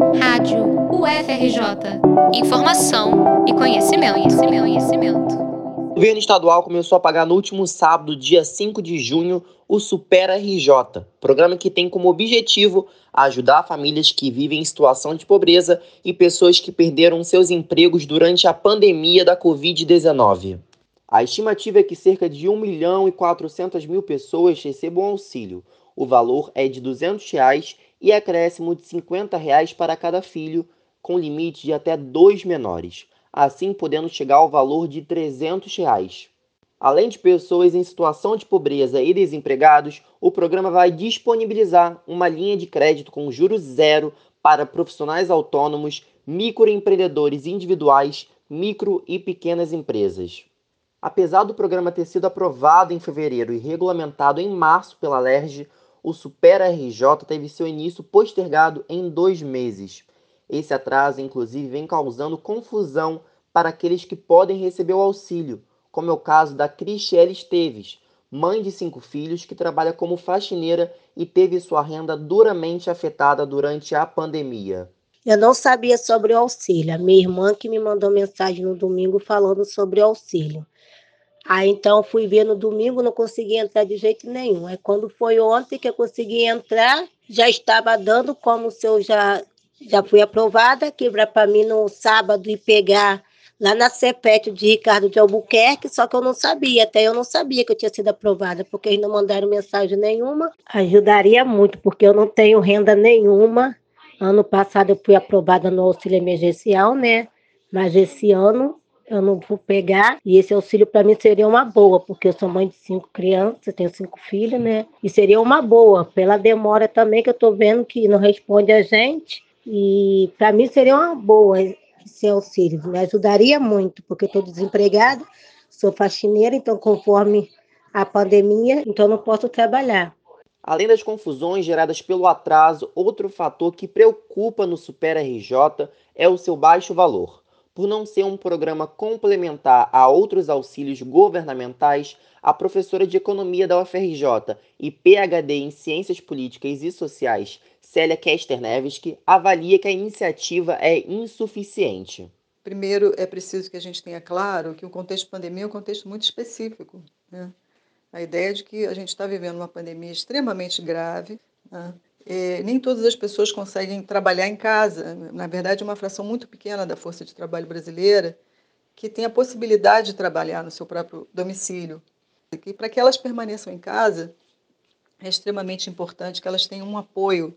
Rádio UFRJ. Informação e conhecimento, conhecimento, conhecimento. O governo estadual começou a pagar no último sábado, dia 5 de junho, o Supera RJ, programa que tem como objetivo ajudar famílias que vivem em situação de pobreza e pessoas que perderam seus empregos durante a pandemia da Covid-19. A estimativa é que cerca de 1 milhão e 400 mil pessoas recebam auxílio. O valor é de 200 reais e acréscimo de 50 reais para cada filho, com limite de até dois menores, assim podendo chegar ao valor de 300 reais. Além de pessoas em situação de pobreza e desempregados, o programa vai disponibilizar uma linha de crédito com juros zero para profissionais autônomos, microempreendedores individuais, micro e pequenas empresas. Apesar do programa ter sido aprovado em fevereiro e regulamentado em março pela LERJ, o Super RJ teve seu início postergado em dois meses. Esse atraso, inclusive, vem causando confusão para aqueles que podem receber o auxílio, como é o caso da Cristiele Esteves, mãe de cinco filhos que trabalha como faxineira e teve sua renda duramente afetada durante a pandemia. Eu não sabia sobre o auxílio. A minha irmã que me mandou mensagem no domingo falando sobre o auxílio. Aí então fui ver no domingo, não consegui entrar de jeito nenhum. Aí quando foi ontem que eu consegui entrar, já estava dando como se eu já já fui aprovada, que para mim no sábado ir pegar lá na CEPET de Ricardo de Albuquerque, só que eu não sabia, até eu não sabia que eu tinha sido aprovada, porque eles não mandaram mensagem nenhuma. Ajudaria muito, porque eu não tenho renda nenhuma. Ano passado eu fui aprovada no auxílio emergencial, né? Mas esse ano eu não vou pegar. E esse auxílio para mim seria uma boa, porque eu sou mãe de cinco crianças, tenho cinco filhos, né? E seria uma boa, pela demora também que eu estou vendo que não responde a gente. E para mim seria uma boa esse auxílio, me ajudaria muito, porque estou desempregada, sou faxineira, então conforme a pandemia, então não posso trabalhar. Além das confusões geradas pelo atraso, outro fator que preocupa no Super RJ é o seu baixo valor. Por não ser um programa complementar a outros auxílios governamentais, a professora de Economia da UFRJ e PhD em Ciências Políticas e Sociais, Célia Kester Nevski, avalia que a iniciativa é insuficiente. Primeiro, é preciso que a gente tenha claro que o contexto de pandemia é um contexto muito específico. Né? A ideia de que a gente está vivendo uma pandemia extremamente grave, né? É, nem todas as pessoas conseguem trabalhar em casa. Na verdade, é uma fração muito pequena da força de trabalho brasileira que tem a possibilidade de trabalhar no seu próprio domicílio. E para que elas permaneçam em casa, é extremamente importante que elas tenham um apoio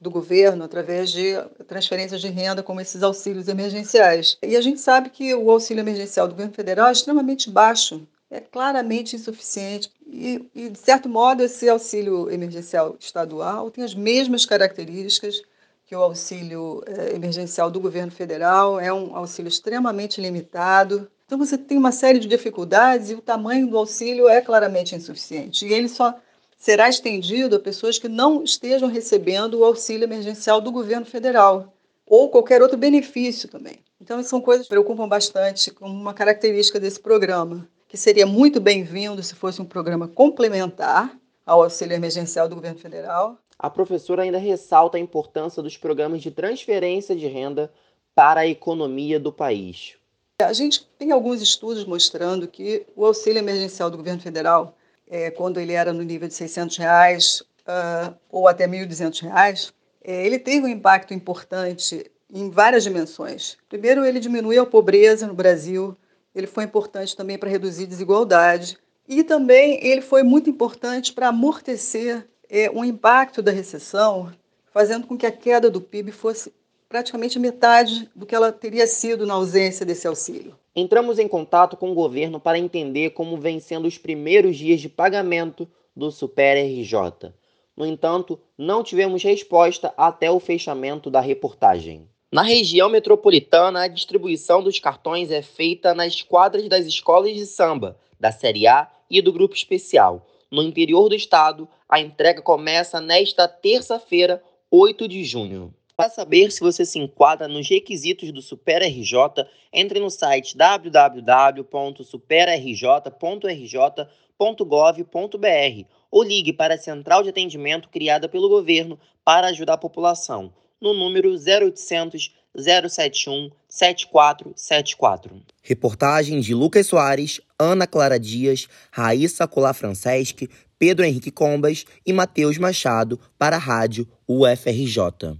do governo através de transferências de renda, como esses auxílios emergenciais. E a gente sabe que o auxílio emergencial do governo federal é extremamente baixo é claramente insuficiente. E, e, de certo modo, esse auxílio emergencial estadual tem as mesmas características que o auxílio eh, emergencial do governo federal, é um auxílio extremamente limitado. Então, você tem uma série de dificuldades e o tamanho do auxílio é claramente insuficiente. E ele só será estendido a pessoas que não estejam recebendo o auxílio emergencial do governo federal ou qualquer outro benefício também. Então, são coisas que preocupam bastante como uma característica desse programa que seria muito bem-vindo se fosse um programa complementar ao auxílio emergencial do governo federal. A professora ainda ressalta a importância dos programas de transferência de renda para a economia do país. A gente tem alguns estudos mostrando que o auxílio emergencial do governo federal, é, quando ele era no nível de 600 reais uh, ou até 1.200 reais, é, ele teve um impacto importante em várias dimensões. Primeiro, ele diminuiu a pobreza no Brasil, ele foi importante também para reduzir desigualdade e também ele foi muito importante para amortecer é, o impacto da recessão, fazendo com que a queda do PIB fosse praticamente metade do que ela teria sido na ausência desse auxílio. Entramos em contato com o governo para entender como vem sendo os primeiros dias de pagamento do Super RJ. No entanto, não tivemos resposta até o fechamento da reportagem. Na região metropolitana, a distribuição dos cartões é feita nas quadras das escolas de samba, da Série A e do Grupo Especial. No interior do estado, a entrega começa nesta terça-feira, 8 de junho. Para saber se você se enquadra nos requisitos do Super RJ, entre no site www.superrj.rj.gov.br ou ligue para a central de atendimento criada pelo governo para ajudar a população no número 0800 071 7474. Reportagem de Lucas Soares, Ana Clara Dias, Raíssa Colar Franceschi, Pedro Henrique Combas e Matheus Machado para a Rádio UFRJ.